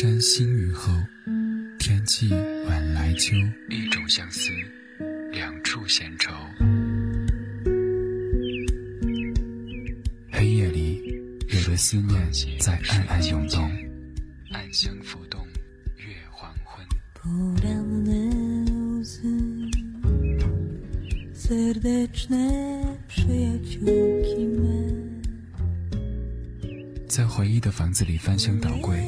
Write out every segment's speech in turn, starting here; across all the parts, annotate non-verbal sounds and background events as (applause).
山新雨后，天气晚来秋。一种相思，两处闲愁。黑夜里，有的思念在暗暗涌动，暗香浮动，月黄昏。在回忆的房子里翻箱倒柜，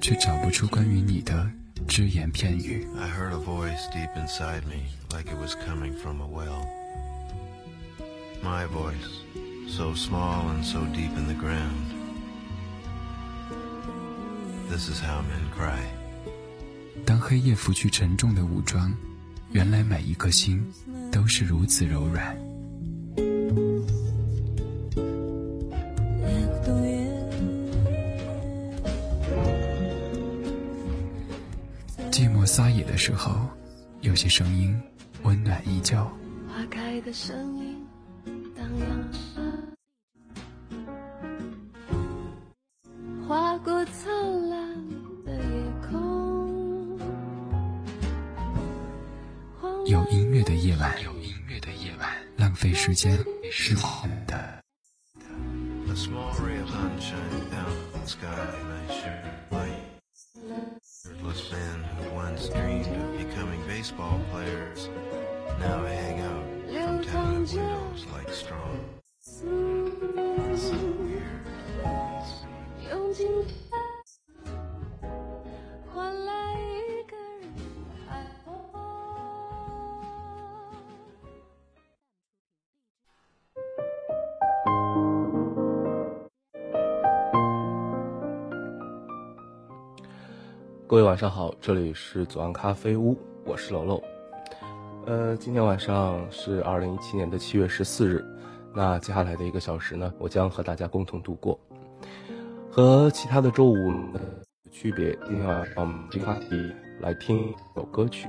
却找不出关于你的只言片语。I heard a voice deep inside me, like it was coming from a well. My voice, so small and so deep in the ground. This is how men cry. 当黑夜拂去沉重的武装，原来每一颗心都是如此柔软。些声音温暖依旧。各位晚上好，这里是左岸咖啡屋，我是楼楼。呃，今天晚上是二零一七年的七月十四日，那接下来的一个小时呢，我将和大家共同度过。和其他的周五的区别，今天晚上我们这个话题来听一首歌曲。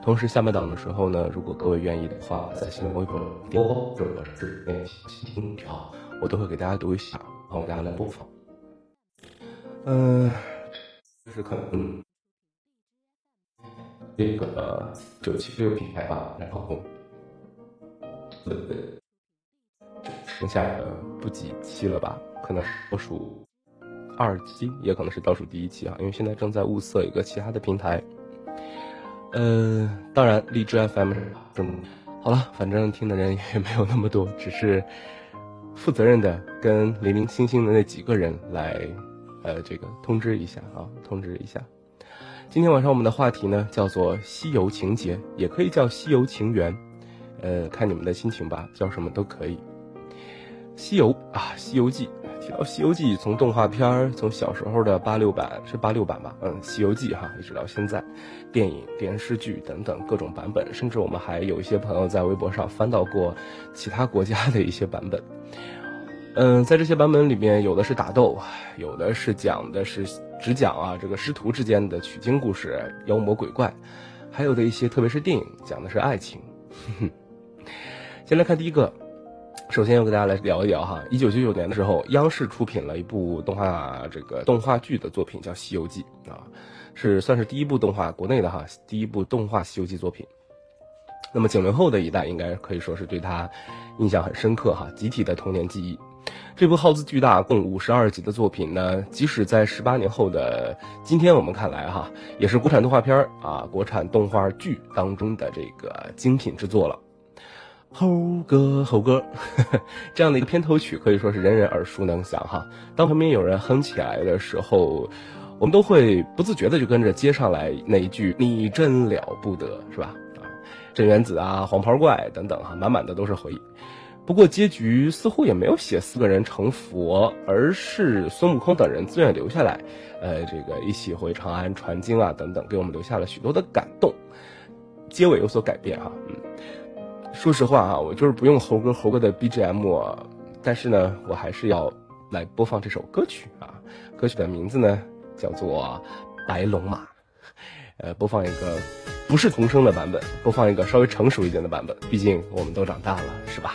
同时，下半档的时候呢，如果各位愿意的话，在新浪微博点或者是那些听条，我都会给大家读一下，帮大家来播放。嗯、就是可能这个九七六品牌吧，然后呃，剩下的不几期了吧，可能倒数二期，也可能是倒数第一期啊，因为现在正在物色一个其他的平台。呃，当然荔枝 FM 嗯，好了，反正听的人也没有那么多，只是负责任的跟零零星星的那几个人来，呃，这个通知一下啊，通知一下。今天晚上我们的话题呢叫做西游情节，也可以叫西游情缘，呃，看你们的心情吧，叫什么都可以。西游啊，《西游记》提到《西游记》，从动画片儿，从小时候的八六版是八六版吧，嗯，《西游记》哈，一直到现在，电影、电视剧等等各种版本，甚至我们还有一些朋友在微博上翻到过其他国家的一些版本。嗯，在这些版本里面，有的是打斗，有的是讲的是只讲啊这个师徒之间的取经故事、妖魔鬼怪，还有的一些特别是电影讲的是爱情。(laughs) 先来看第一个，首先要跟大家来聊一聊哈，一九九九年的时候，央视出品了一部动画这个动画剧的作品，叫《西游记》啊，是算是第一部动画国内的哈第一部动画《西游记》作品。那么九零后的一代应该可以说是对他印象很深刻哈，集体的童年记忆。这部耗资巨大、共五十二集的作品呢，即使在十八年后的今天我们看来哈，也是国产动画片儿啊、国产动画剧当中的这个精品之作了。猴哥，猴哥呵呵，(laughs) 这样的一个片头曲可以说是人人耳熟能详哈。当旁边有人哼起来的时候，我们都会不自觉的就跟着接上来那一句“你真了不得”，是吧？啊，镇元子啊，黄袍怪等等哈，满满的都是回忆。不过结局似乎也没有写四个人成佛，而是孙悟空等人自愿留下来，呃，这个一起回长安传经啊等等，给我们留下了许多的感动。结尾有所改变哈，嗯。说实话啊，我就是不用猴哥猴哥的 BGM，但是呢，我还是要来播放这首歌曲啊。歌曲的名字呢叫做《白龙马》，呃，播放一个不是童声的版本，播放一个稍微成熟一点的版本，毕竟我们都长大了，是吧？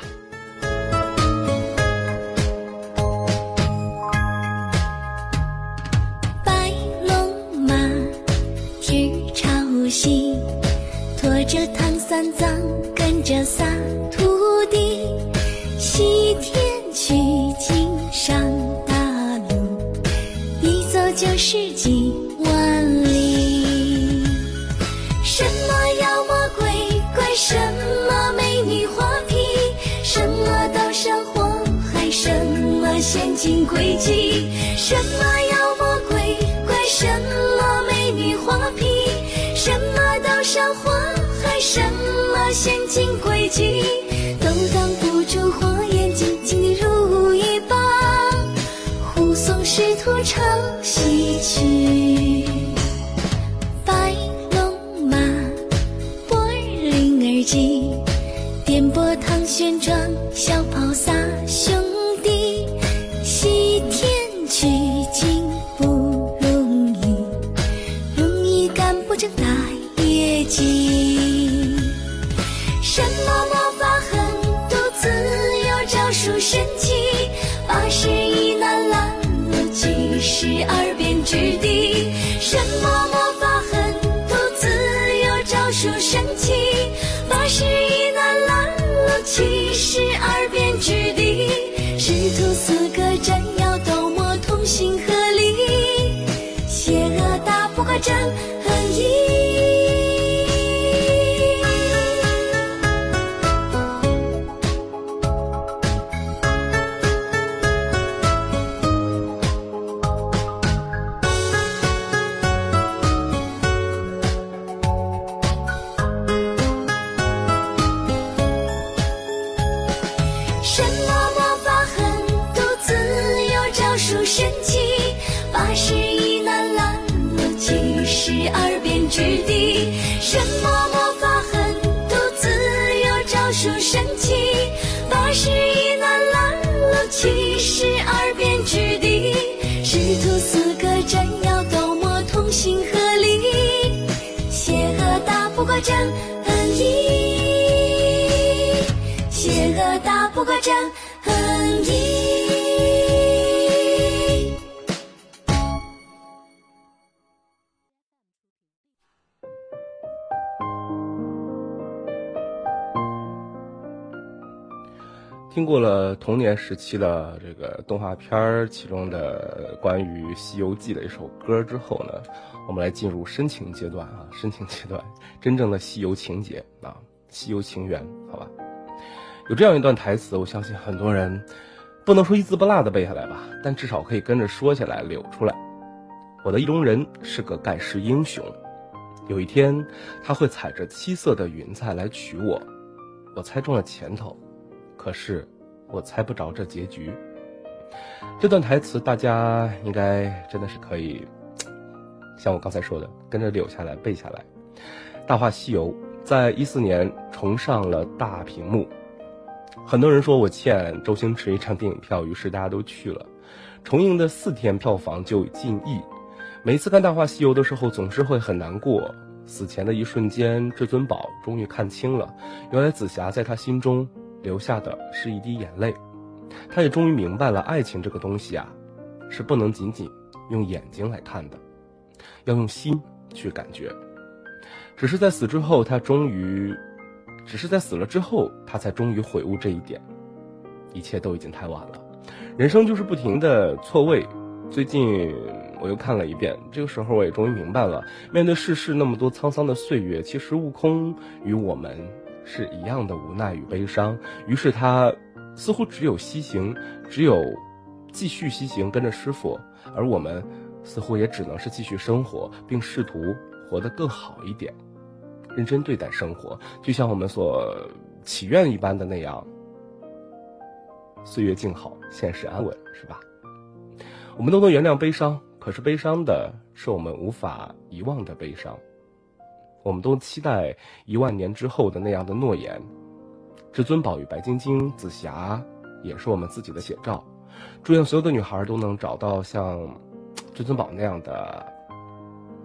西，驮着唐三藏跟着仨徒弟，西天取经上大路，一走就是几万里。什么妖魔鬼怪，什么美女花皮，什么刀山火海，什么陷阱诡计，什么什么陷阱诡计，都挡不住火眼金睛的如一棒，护送师徒唱西曲。之地。什么打不过真横意。邪恶打不过真横意。听过了童年时期的这个动画片儿其中的关于《西游记》的一首歌之后呢，我们来进入深情阶段啊，深情阶段，真正的西游情节啊，西游情缘，好吧。有这样一段台词，我相信很多人不能说一字不落的背下来吧，但至少可以跟着说下来，柳出来。我的意中人是个盖世英雄，有一天他会踩着七色的云彩来娶我。我猜中了前头，可是我猜不着这结局。这段台词大家应该真的是可以，像我刚才说的，跟着柳下来背下来。《大话西游》在一四年重上了大屏幕，很多人说我欠周星驰一张电影票，于是大家都去了。重映的四天票房就近亿，每次看《大话西游》的时候，总是会很难过。死前的一瞬间，至尊宝终于看清了，原来紫霞在他心中留下的是一滴眼泪。他也终于明白了，爱情这个东西啊，是不能仅仅用眼睛来看的，要用心去感觉。只是在死之后，他终于，只是在死了之后，他才终于悔悟这一点。一切都已经太晚了，人生就是不停的错位。最近我又看了一遍，这个时候我也终于明白了，面对世事那么多沧桑的岁月，其实悟空与我们是一样的无奈与悲伤。于是他似乎只有西行，只有继续西行，跟着师傅，而我们似乎也只能是继续生活，并试图活得更好一点，认真对待生活，就像我们所祈愿一般的那样。岁月静好，现实安稳，是吧？我们都能原谅悲伤，可是悲伤的是我们无法遗忘的悲伤。我们都期待一万年之后的那样的诺言。至尊宝与白晶晶、紫霞也是我们自己的写照。祝愿所有的女孩都能找到像至尊宝那样的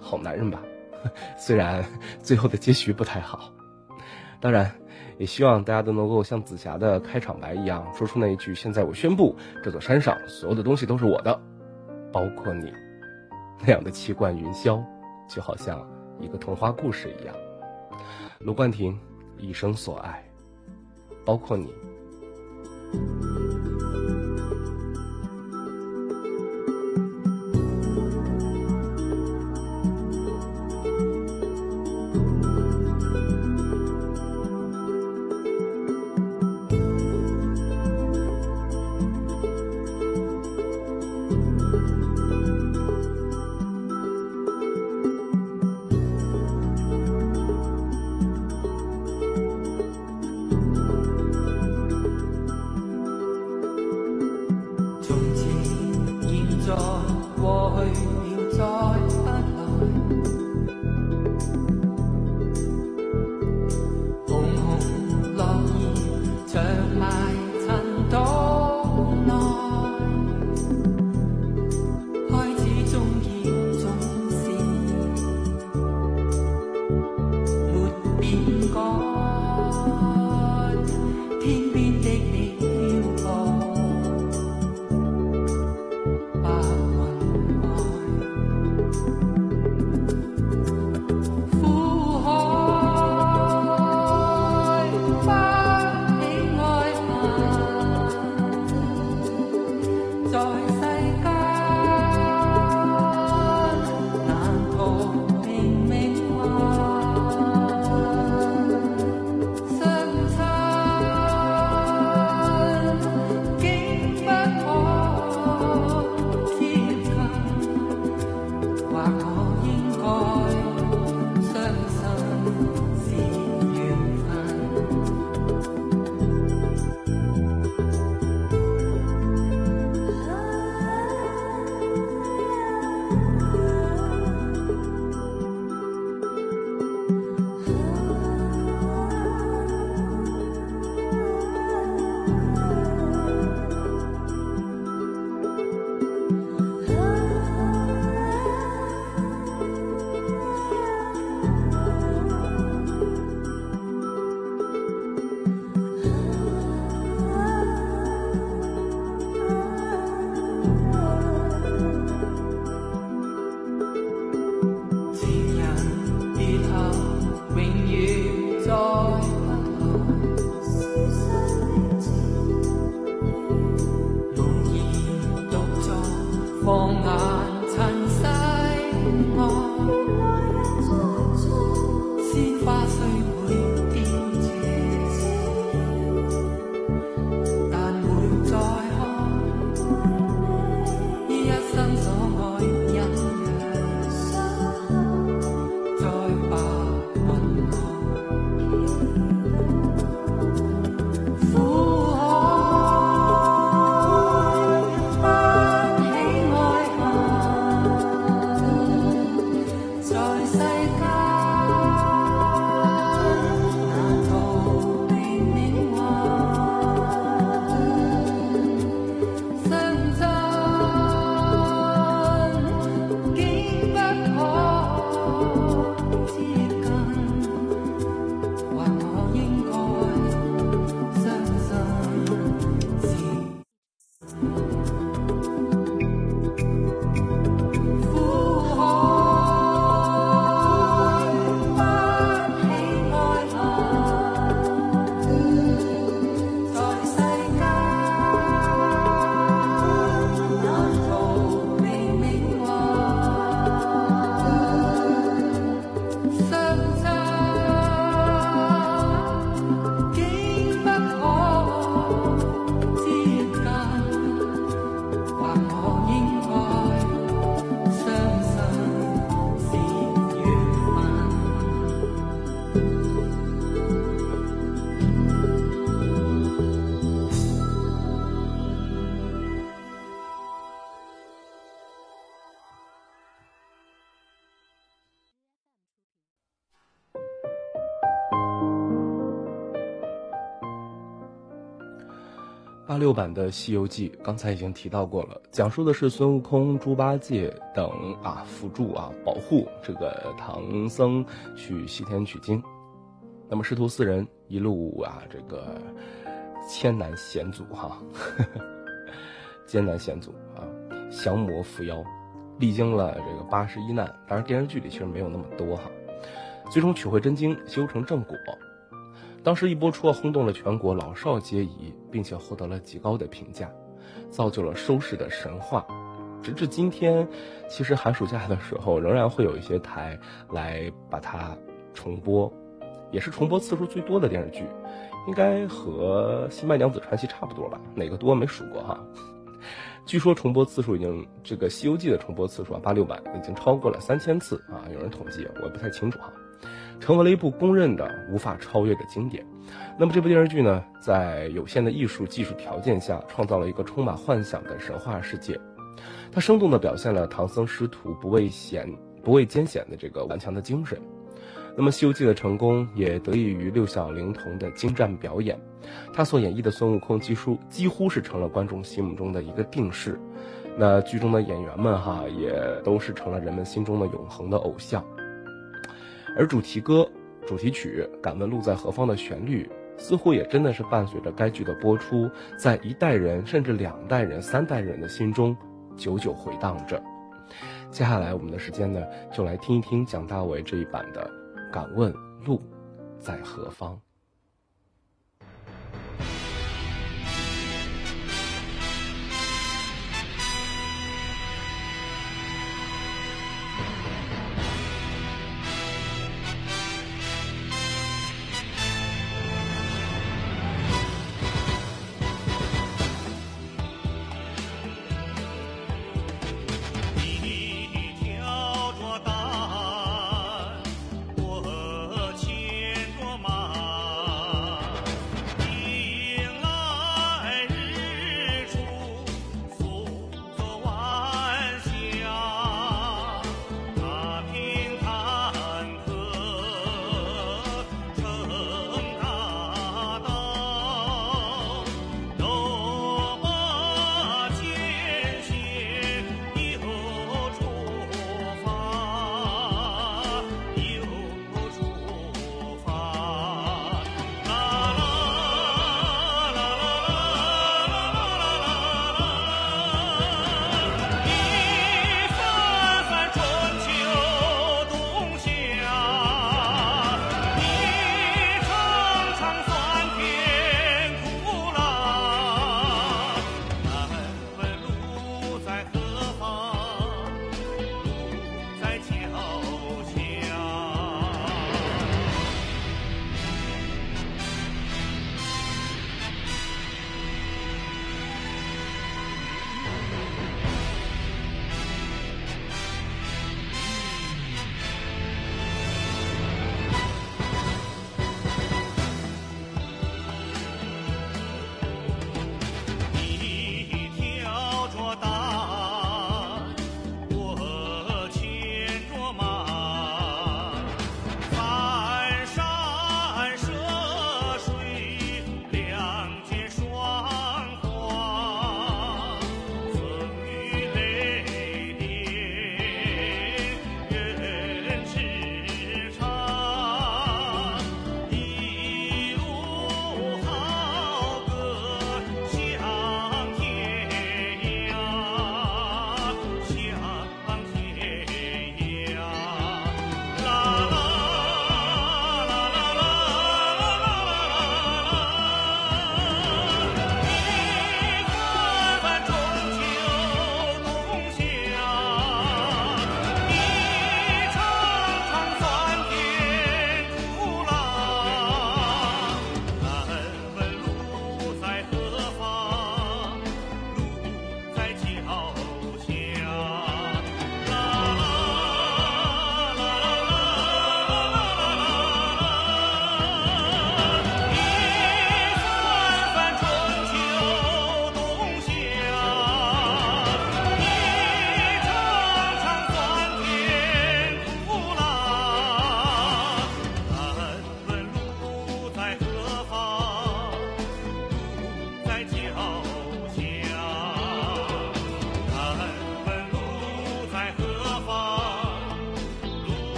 好男人吧。(laughs) 虽然最后的结局不太好，当然。也希望大家都能够像紫霞的开场白一样，说出那一句：“现在我宣布，这座山上所有的东西都是我的，包括你。”那样的气贯云霄，就好像一个童话故事一样。卢冠廷，一生所爱，包括你。鮮花八六版的《西游记》刚才已经提到过了，讲述的是孙悟空、猪八戒等啊辅助啊保护这个唐僧去西天取经。那么师徒四人一路啊这个艰难险阻哈，艰难险阻啊，降魔伏妖，历经了这个八十一难。当然电视剧里其实没有那么多哈，最终取回真经，修成正果。当时一播出，轰动了全国，老少皆宜，并且获得了极高的评价，造就了收视的神话。直至今天，其实寒暑假的时候，仍然会有一些台来把它重播，也是重播次数最多的电视剧，应该和《新白娘子传奇》差不多吧？哪个多没数过哈。据说重播次数已经这个《西游记》的重播次数啊，八六版已经超过了三千次啊，有人统计，我也不太清楚哈。成为了一部公认的无法超越的经典。那么这部电视剧呢，在有限的艺术技术条件下，创造了一个充满幻想的神话世界。它生动地表现了唐僧师徒不畏险、不畏艰险的这个顽强的精神。那么《西游记》的成功也得益于六小龄童的精湛表演，他所演绎的孙悟空几乎几乎是成了观众心目中的一个定式。那剧中的演员们哈，也都是成了人们心中的永恒的偶像。而主题歌、主题曲《敢问路在何方》的旋律，似乎也真的是伴随着该剧的播出，在一代人甚至两代人、三代人的心中。久久回荡着。接下来，我们的时间呢，就来听一听蒋大为这一版的《敢问路在何方》。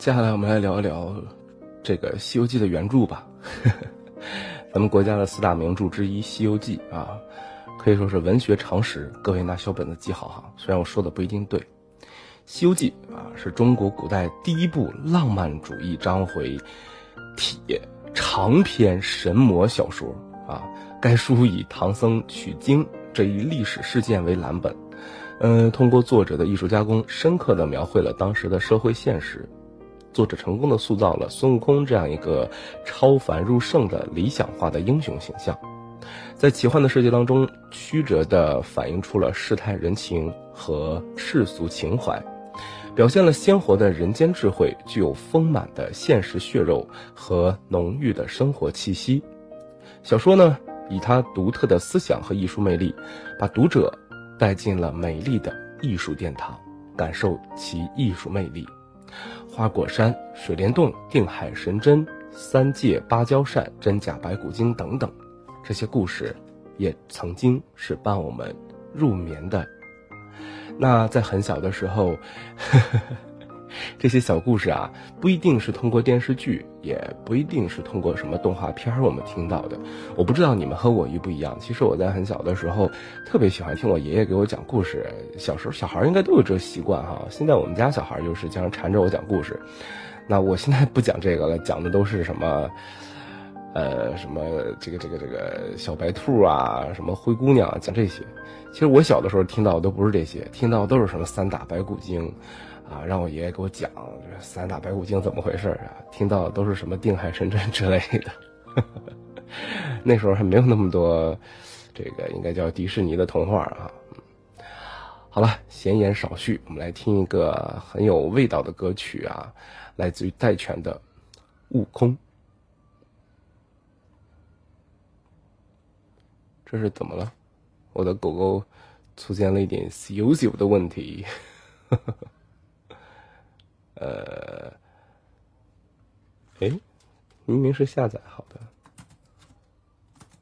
接下来我们来聊一聊这个《西游记》的原著吧。(laughs) 咱们国家的四大名著之一《西游记》啊，可以说是文学常识，各位拿小本子记好哈。虽然我说的不一定对，《西游记》啊是中国古代第一部浪漫主义章回体长篇神魔小说啊。该书以唐僧取经这一历史事件为蓝本，嗯，通过作者的艺术加工，深刻地描绘了当时的社会现实。作者成功的塑造了孙悟空这样一个超凡入圣的理想化的英雄形象，在奇幻的世界当中，曲折地反映出了世态人情和世俗情怀，表现了鲜活的人间智慧，具有丰满的现实血肉和浓郁的生活气息。小说呢，以它独特的思想和艺术魅力，把读者带进了美丽的艺术殿堂，感受其艺术魅力。花果山、水帘洞、定海神针、三界芭蕉扇、真假白骨精等等，这些故事也曾经是伴我们入眠的。那在很小的时候，呵 (laughs) 呵这些小故事啊，不一定是通过电视剧，也不一定是通过什么动画片儿我们听到的。我不知道你们和我一不一样。其实我在很小的时候，特别喜欢听我爷爷给我讲故事。小时候小孩应该都有这习惯哈。现在我们家小孩就是经常缠着我讲故事。那我现在不讲这个了，讲的都是什么，呃，什么这个这个这个小白兔啊，什么灰姑娘，讲这些。其实我小的时候听到的都不是这些，听到都是什么三打白骨精。啊，让我爷爷给我讲这三打白骨精怎么回事啊？听到都是什么定海神针之类的，(laughs) 那时候还没有那么多，这个应该叫迪士尼的童话啊。好了，闲言少叙，我们来听一个很有味道的歌曲啊，来自于戴荃的《悟空》。这是怎么了？我的狗狗出现了一点羞羞的问题。(laughs) 呃，哎，明明是下载好的，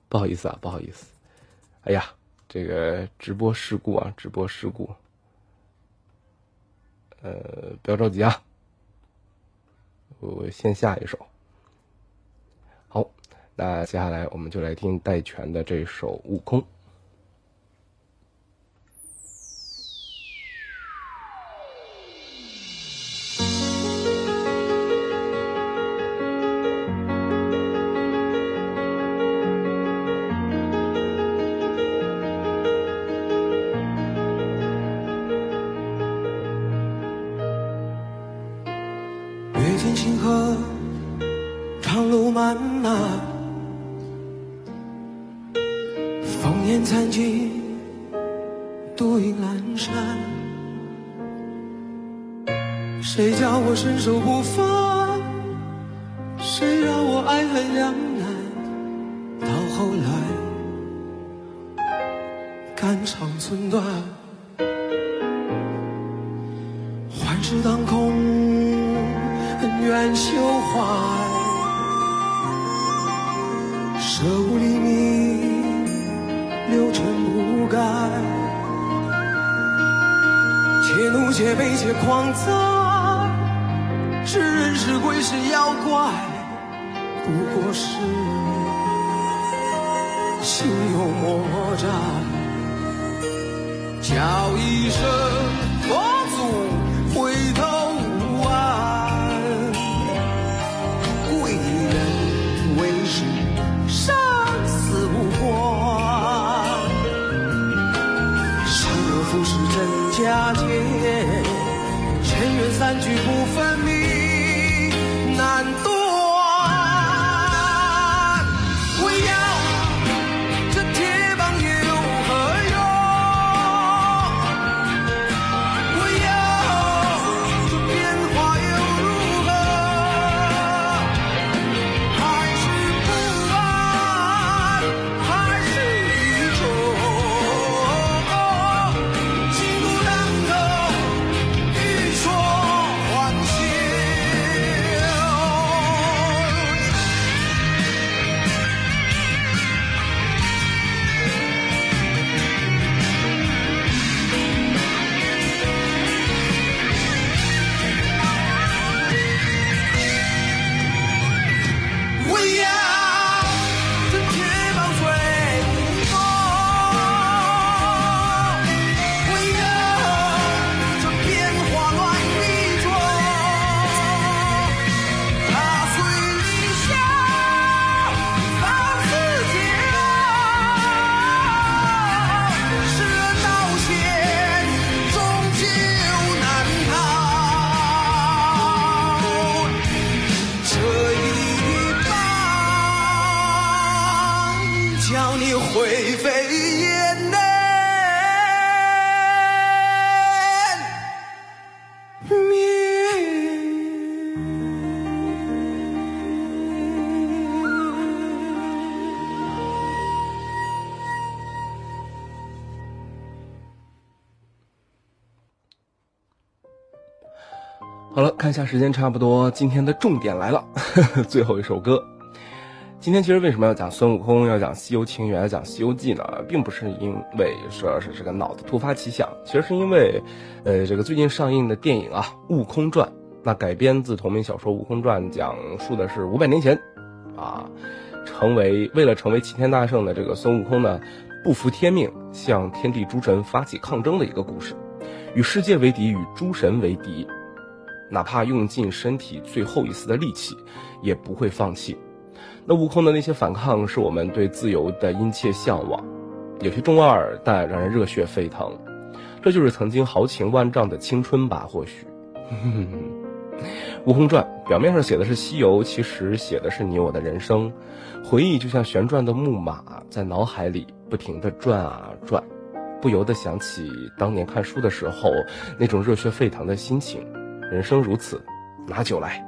不好意思啊，不好意思，哎呀，这个直播事故啊，直播事故，呃，不要着急啊，我先下一首。好，那接下来我们就来听戴荃的这首《悟空》。些狂躁，是人是鬼是妖怪，不过是心有魔障。叫一声佛祖，回头无岸。你灰飞烟灭。好了，看一下时间差不多，今天的重点来了，(laughs) 最后一首歌。今天其实为什么要讲孙悟空，要讲《西游情缘》，讲《西游记》呢？并不是因为说是这个脑子突发奇想，其实是因为，呃，这个最近上映的电影啊《悟空传》，那改编自同名小说《悟空传》，讲述的是五百年前，啊，成为为了成为齐天大圣的这个孙悟空呢，不服天命，向天地诸神发起抗争的一个故事，与世界为敌，与诸神为敌。哪怕用尽身体最后一丝的力气，也不会放弃。那悟空的那些反抗，是我们对自由的殷切向往，有些中二，但让人热血沸腾。这就是曾经豪情万丈的青春吧？或许，《悟空传》表面上写的是西游，其实写的是你我的人生。回忆就像旋转的木马，在脑海里不停地转啊转，不由得想起当年看书的时候那种热血沸腾的心情。人生如此，拿酒来。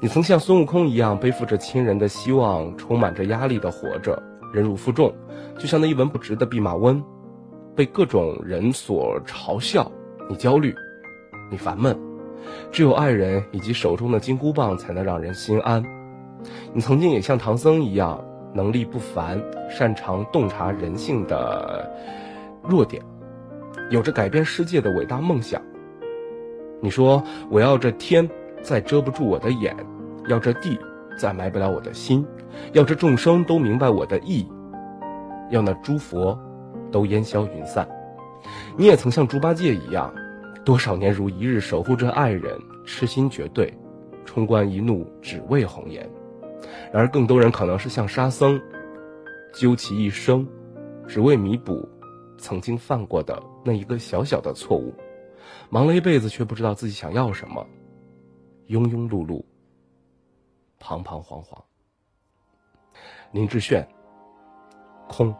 你曾像孙悟空一样背负着亲人的希望，充满着压力的活着，忍辱负重，就像那一文不值的弼马温，被各种人所嘲笑。你焦虑，你烦闷，只有爱人以及手中的金箍棒才能让人心安。你曾经也像唐僧一样，能力不凡，擅长洞察人性的弱点，有着改变世界的伟大梦想。你说我要这天再遮不住我的眼，要这地再埋不了我的心，要这众生都明白我的意，要那诸佛都烟消云散。你也曾像猪八戒一样，多少年如一日守护着爱人，痴心绝对，冲冠一怒只为红颜。然而更多人可能是像沙僧，究其一生，只为弥补曾经犯过的那一个小小的错误。忙了一辈子，却不知道自己想要什么，庸庸碌碌，彷彷徨徨。林志炫，空。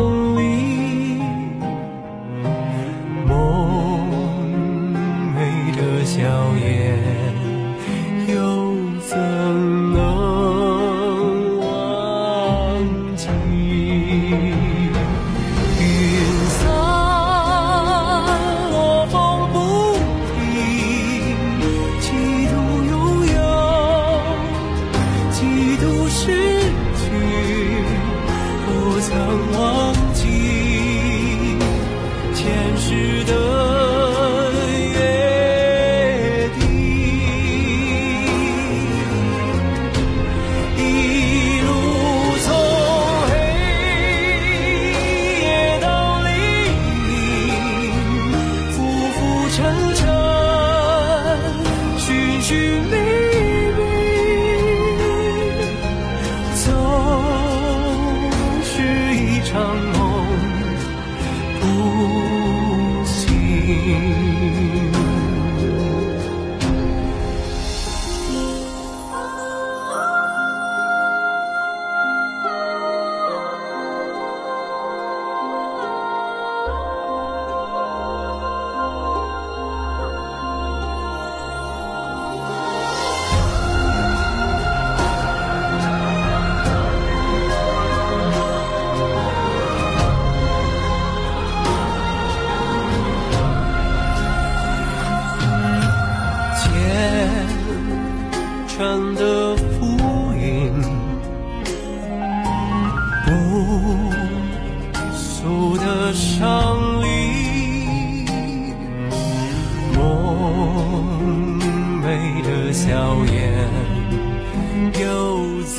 梦里。明媚的笑颜，又在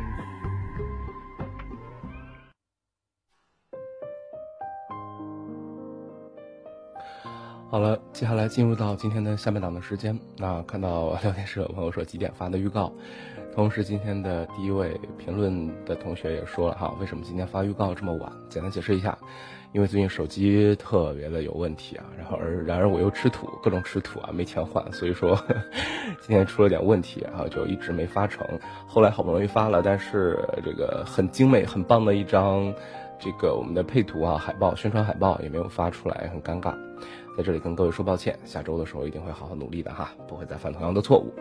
好了，接下来进入到今天的下半档的时间。那看到聊天室有朋友说几点发的预告，同时今天的第一位评论的同学也说了哈，为什么今天发预告这么晚？简单解释一下，因为最近手机特别的有问题啊，然后而然而我又吃土，各种吃土啊，没钱换，所以说 (laughs) 今天出了点问题，然后就一直没发成。后来好不容易发了，但是这个很精美、很棒的一张这个我们的配图啊，海报宣传海报也没有发出来，很尴尬。在这里跟各位说抱歉，下周的时候一定会好好努力的哈，不会再犯同样的错误。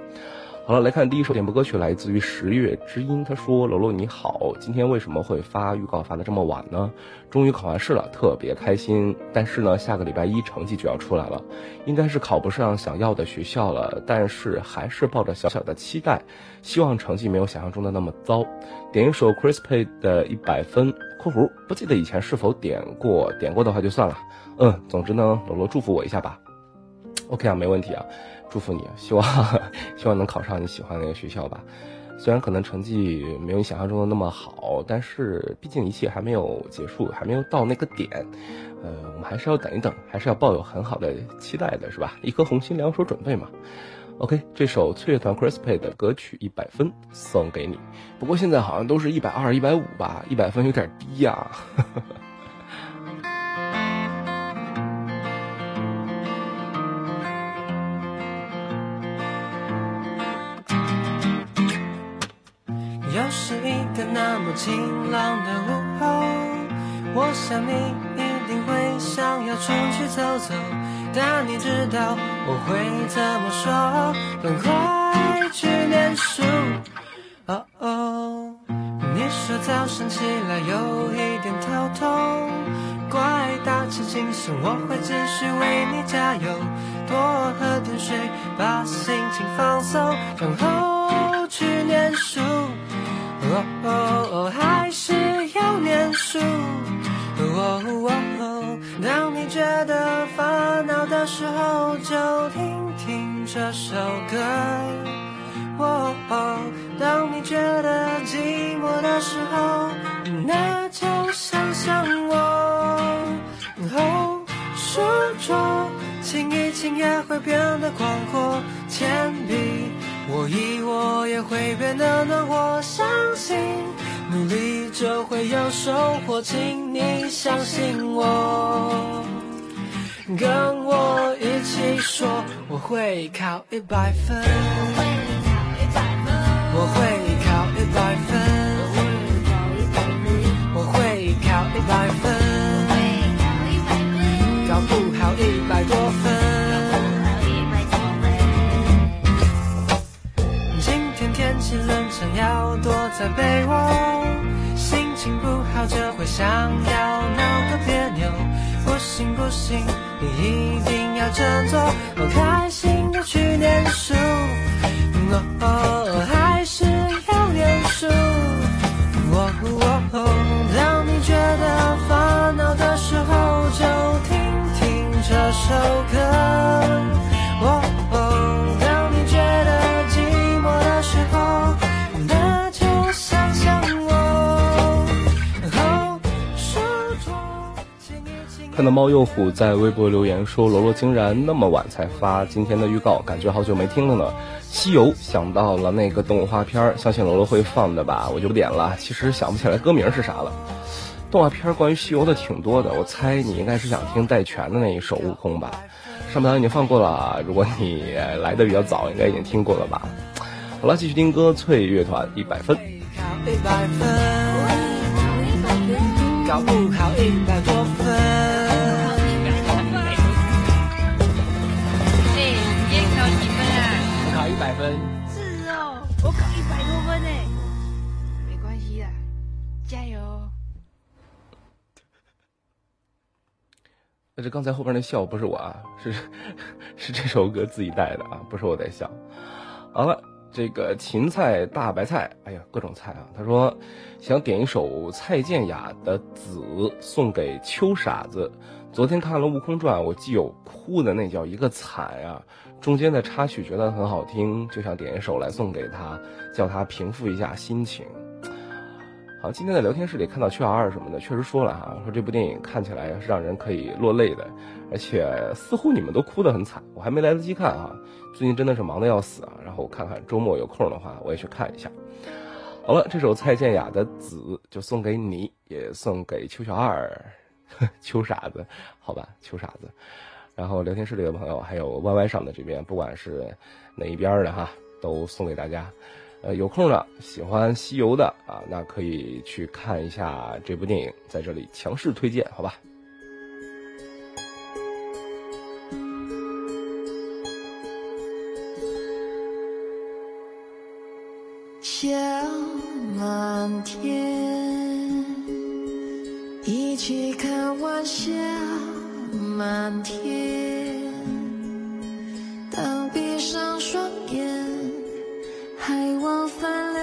好了，来看第一首点播歌曲，来自于十月之音。他说：“楼楼你好，今天为什么会发预告发的这么晚呢？终于考完试了，特别开心。但是呢，下个礼拜一成绩就要出来了，应该是考不上想要的学校了。但是还是抱着小小的期待，希望成绩没有想象中的那么糟。点一首 Crispy 的一百分（括弧不记得以前是否点过，点过的话就算了）。嗯，总之呢，楼楼祝福我一下吧。OK 啊，没问题啊。”祝福你，希望希望能考上你喜欢的那个学校吧。虽然可能成绩没有你想象中的那么好，但是毕竟一切还没有结束，还没有到那个点。呃，我们还是要等一等，还是要抱有很好的期待的，是吧？一颗红心，两手准备嘛。OK，这首翠乐团 Crispy 的歌曲一百分送给你。不过现在好像都是一百二、一百五吧，一百分有点低呀。那 (laughs) 晴朗的午后，我想你一定会想要出去走走，但你知道我会怎么说？赶快去念书。哦哦，你说早上起来有一点头痛，乖，打起精神，我会继续为你加油，多喝点水，把心情放松，然后去念书。哦哦，还是要念书。哦哦，当你觉得烦恼的时候，就听听这首歌。哦，当你觉得寂寞的时候，那就想想我。哦，书桌轻一轻也会变得广阔，铅笔。我一握也会变得暖和，相信努力就会有收获，请你相信我，跟我一起说，我会考一百分，我会考一百分，我会考一百分，我会考一百分。要躲在被窝，心情不好就会想要闹个别扭。不行不行，你一定要振作，我开心的去念书。哦，还是要念书。哦哦，当你觉得烦恼的时候，就听听这首歌。看到猫幼虎在微博留言说：“罗罗竟然那么晚才发今天的预告，感觉好久没听了呢。”西游想到了那个动画片，相信罗罗会放的吧，我就不点了。其实想不起来歌名是啥了。动画片关于西游的挺多的，我猜你应该是想听戴荃的那一首《悟空》吧？上半场已经放过了，如果你来的比较早，应该已经听过了吧？好了，继续听歌，翠乐团一百分一百分。搞不好一百多这刚才后边那笑不是我啊，是是这首歌自己带的啊，不是我在笑。好了，这个芹菜大白菜，哎呀，各种菜啊。他说想点一首蔡健雅的《子》送给秋傻子。昨天看了《悟空传》，我既有哭的那叫一个惨呀。中间的插曲觉得很好听，就想点一首来送给他，叫他平复一下心情。好，今天在聊天室里看到邱小二什么的，确实说了哈，说这部电影看起来是让人可以落泪的，而且似乎你们都哭得很惨，我还没来得及看啊，最近真的是忙得要死啊，然后我看看周末有空的话，我也去看一下。好了，这首蔡健雅的《子》就送给你，也送给邱小二，(laughs) 邱傻子，好吧，邱傻子。然后聊天室里的朋友，还有 YY 上的这边，不管是哪一边的哈，都送给大家。呃，有空呢，喜欢西游的啊，那可以去看一下这部电影，在这里强势推荐，好吧？小满天，一起看晚霞满天。当闭上双眼，害我翻了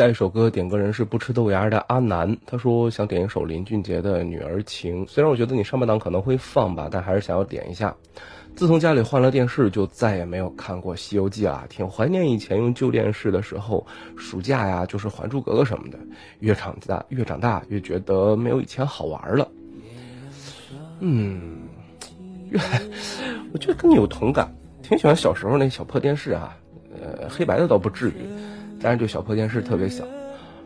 下一首歌点歌人是不吃豆芽的阿南，他说想点一首林俊杰的《女儿情》，虽然我觉得你上半档可能会放吧，但还是想要点一下。自从家里换了电视，就再也没有看过《西游记》了，挺怀念以前用旧电视的时候，暑假呀就是《还珠格格》什么的。越长大越长大，越觉得没有以前好玩了。嗯，越 (laughs) 我觉得跟你有同感，挺喜欢小时候那小破电视啊，呃，黑白的倒不至于。但是就小破电视特别小，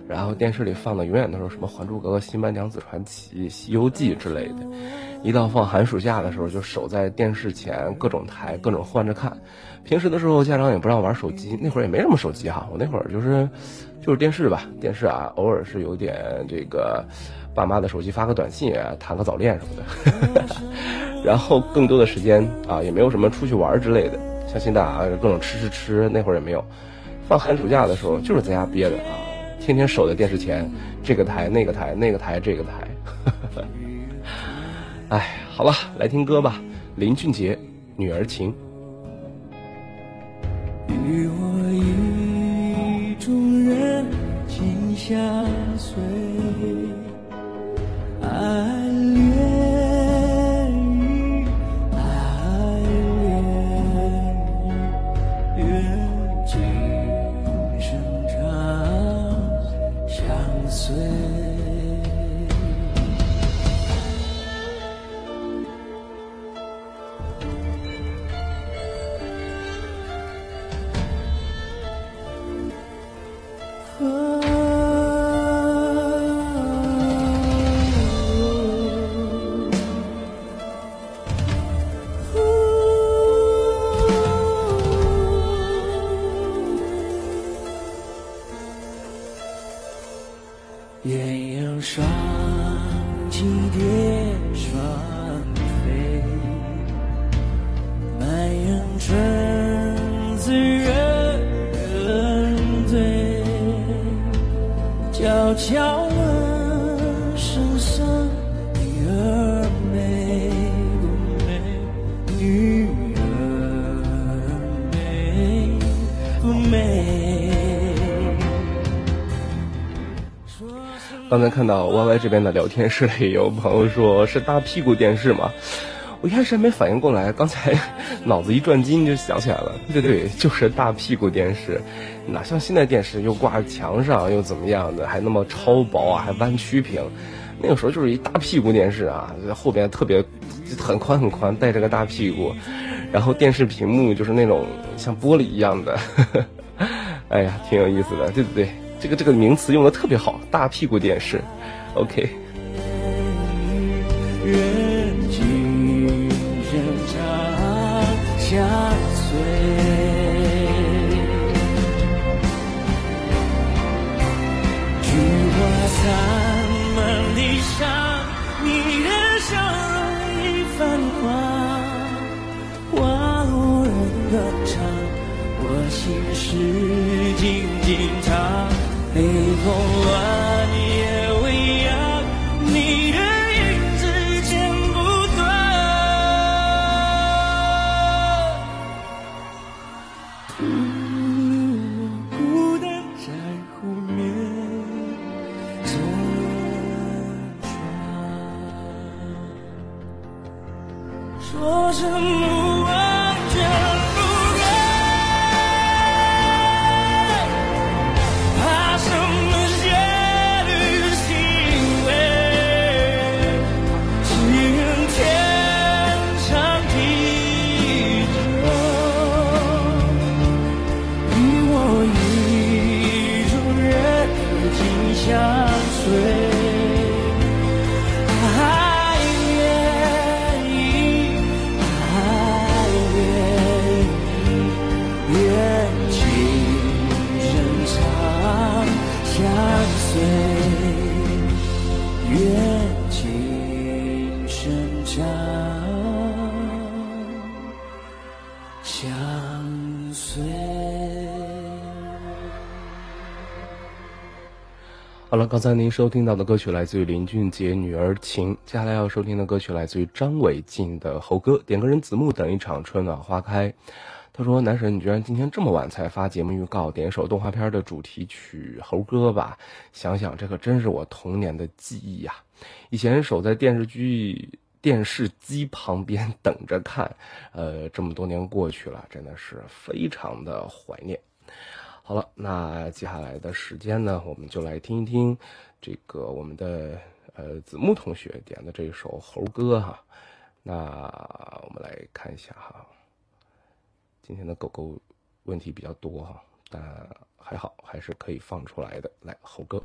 然后电视里放的永远都是什么《还珠格格》《新白娘子传奇》《西游记》之类的。一到放寒暑假的时候，就守在电视前，各种台，各种换着看。平时的时候，家长也不让玩手机，那会儿也没什么手机哈。我那会儿就是就是电视吧，电视啊，偶尔是有点这个爸妈的手机发个短信，谈个早恋什么的。(laughs) 然后更多的时间啊，也没有什么出去玩之类的，像现在啊，各种吃吃吃，那会儿也没有。放寒暑假的时候，就是在家憋着啊，天天守在电视前，这个台那个台那个台这个台。(laughs) 哎，好了，来听歌吧，林俊杰《女儿情》。与我意中人紧相随，爱刚才看到 Y Y 这边的聊天室里有朋友说是大屁股电视吗？我一开始还没反应过来，刚才脑子一转筋就想起来了，对对，就是大屁股电视，哪像现在电视又挂墙上又怎么样的，还那么超薄啊，还弯曲屏，那个时候就是一大屁股电视啊，后边特别很宽很宽，带着个大屁股，然后电视屏幕就是那种像玻璃一样的，(laughs) 哎呀，挺有意思的，对不对？这个这个名词用的特别好，大屁股电视，OK。刚才您收听到的歌曲来自于林俊杰《女儿情》，接下来要收听的歌曲来自于张伟进的《猴哥》，点歌人子木等一场春暖花开。他说：“男神，你居然今天这么晚才发节目预告，点首动画片的主题曲《猴哥》吧？想想这可真是我童年的记忆呀、以前守在电视剧电视机旁边等着看，呃，这么多年过去了，真的是非常的怀念。好了，那接下来的时间呢，我们就来听一听这个我们的呃子木同学点的这一首猴歌哈。那我们来看一下哈，今天的狗狗问题比较多哈，但还好，还是可以放出来的。来，猴哥。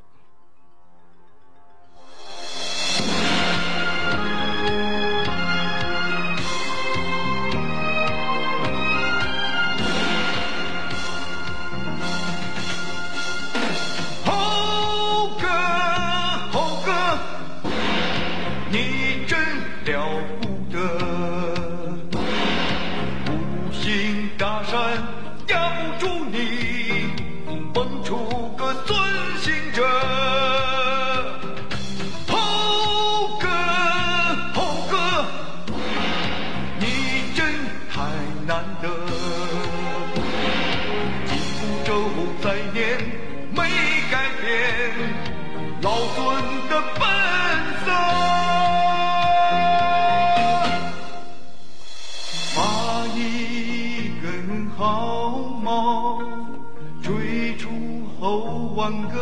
百年。没改变老孙的本色，把一根毫毛追出后万个，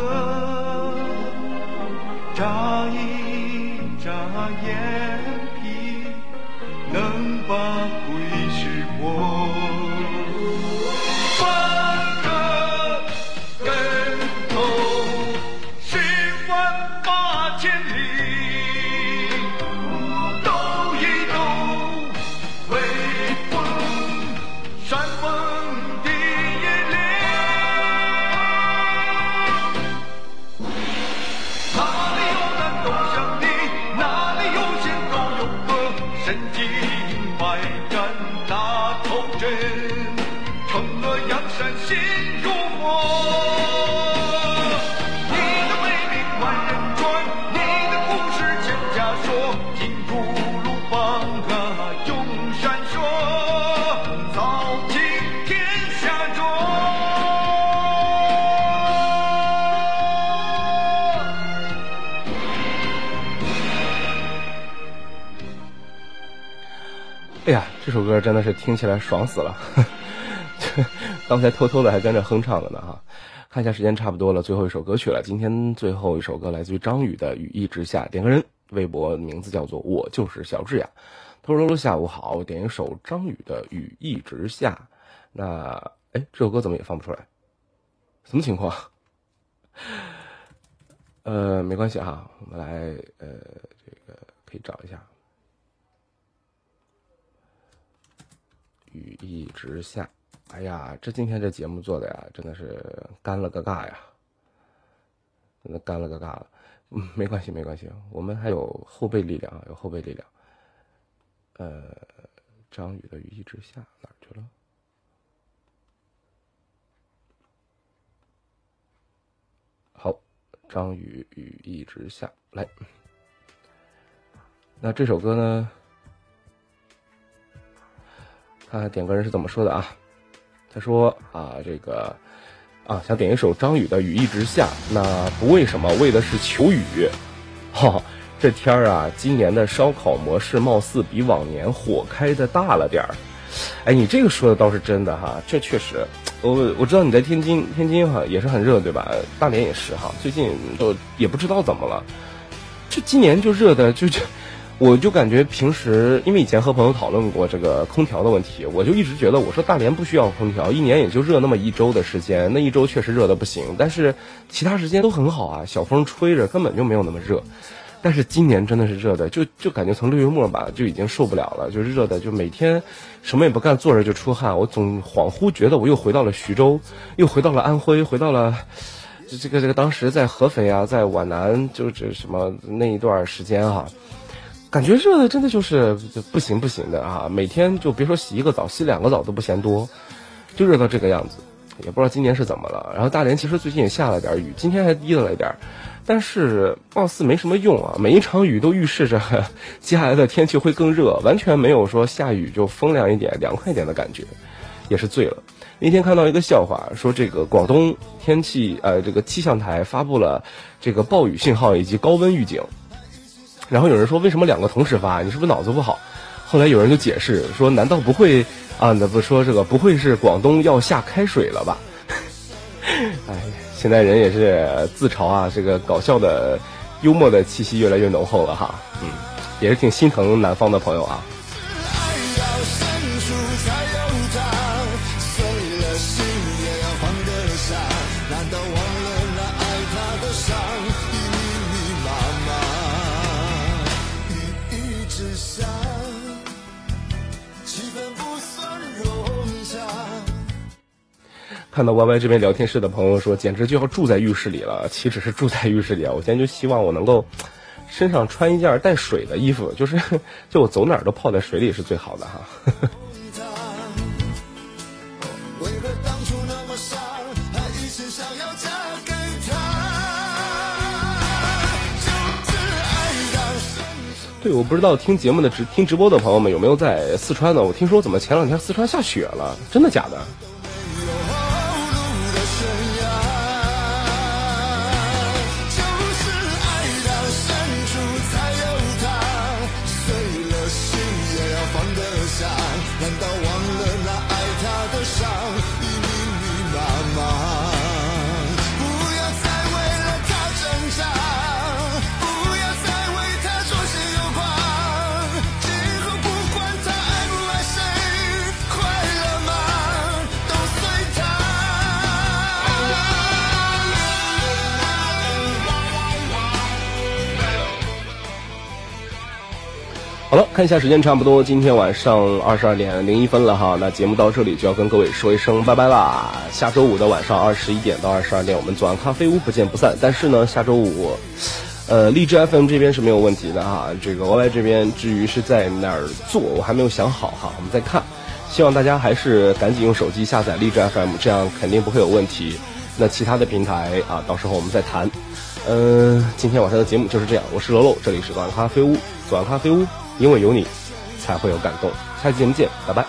眨一真的是听起来爽死了，(laughs) 刚才偷偷的还跟着哼唱了呢哈。看一下时间差不多了，最后一首歌曲了。今天最后一首歌来自于张宇的《雨一直下》，点个人，微博名字叫做我就是小智呀。他说：“罗罗下午好，点一首张宇的《雨一直下》。”那哎，这首歌怎么也放不出来？什么情况？(laughs) 呃，没关系哈，我们来呃，这个可以找一下。雨一直下，哎呀，这今天这节目做的呀，真的是干了个尬呀，真的干了个尬了。嗯，没关系，没关系，我们还有后备力量，有后备力量。呃，张宇的雨一直下哪儿去了？好，张宇雨一直下来。那这首歌呢？看看点歌人是怎么说的啊？他说啊，这个啊，想点一首张宇的《雨一直下》，那不为什么，为的是求雨。(laughs) 哈、这天儿啊，今年的烧烤模式貌似比往年火开的大了点儿。哎，你这个说的倒是真的哈，这确实，我我知道你在天津，天津哈也是很热对吧？大连也是哈，最近都也不知道怎么了，这今年就热的就就。(laughs) 我就感觉平时，因为以前和朋友讨论过这个空调的问题，我就一直觉得，我说大连不需要空调，一年也就热那么一周的时间，那一周确实热的不行，但是其他时间都很好啊，小风吹着根本就没有那么热。但是今年真的是热的，就就感觉从六月末吧就已经受不了了，就热的就每天什么也不干，坐着就出汗，我总恍惚觉得我又回到了徐州，又回到了安徽，回到了这个这个当时在合肥啊，在皖南，就这什么那一段时间哈、感觉热的真的就是不行不行的啊！每天就别说洗一个澡，洗两个澡都不嫌多，就热到这个样子。也不知道今年是怎么了。然后大连其实最近也下了点雨，今天还滴了一点，但是貌似没什么用啊。每一场雨都预示着 (laughs) 接下来的天气会更热，完全没有说下雨就风凉一点、凉快一点的感觉，也是醉了。那天看到一个笑话，说这个广东天气呃这个气象台发布了这个暴雨信号以及高温预警。然后有人说为什么两个同时发？你是不是脑子不好？后来有人就解释说，难道不会啊？那不说这个不会是广东要下开水了吧？(laughs) 哎，现在人也是自嘲啊，这个搞笑的、幽默的气息越来越浓厚了哈。嗯，也是挺心疼南方的朋友啊。看到 Y Y 这边聊天室的朋友说，简直就要住在浴室里了，岂止是住在浴室里啊！我现在就希望我能够身上穿一件带水的衣服，就是 (laughs) 就我走哪儿都泡在水里是最好的哈。(laughs) 对，我不知道听节目的直听直播的朋友们有没有在四川的？我听说怎么前两天四川下雪了，真的假的？好了，看一下时间，差不多今天晚上二十二点零一分了哈。那节目到这里就要跟各位说一声拜拜啦。下周五的晚上二十一点到二十二点，我们左岸咖啡屋不见不散。但是呢，下周五，呃，荔枝 FM 这边是没有问题的哈。这个 YY 这边至于是在哪儿做，我还没有想好哈，我们再看。希望大家还是赶紧用手机下载荔枝 FM，这样肯定不会有问题。那其他的平台啊，到时候我们再谈。嗯，今天晚上的节目就是这样。我是楼楼，这里是左岸咖啡屋，左岸咖啡屋。因为有你，才会有感动。下期节目见，拜拜。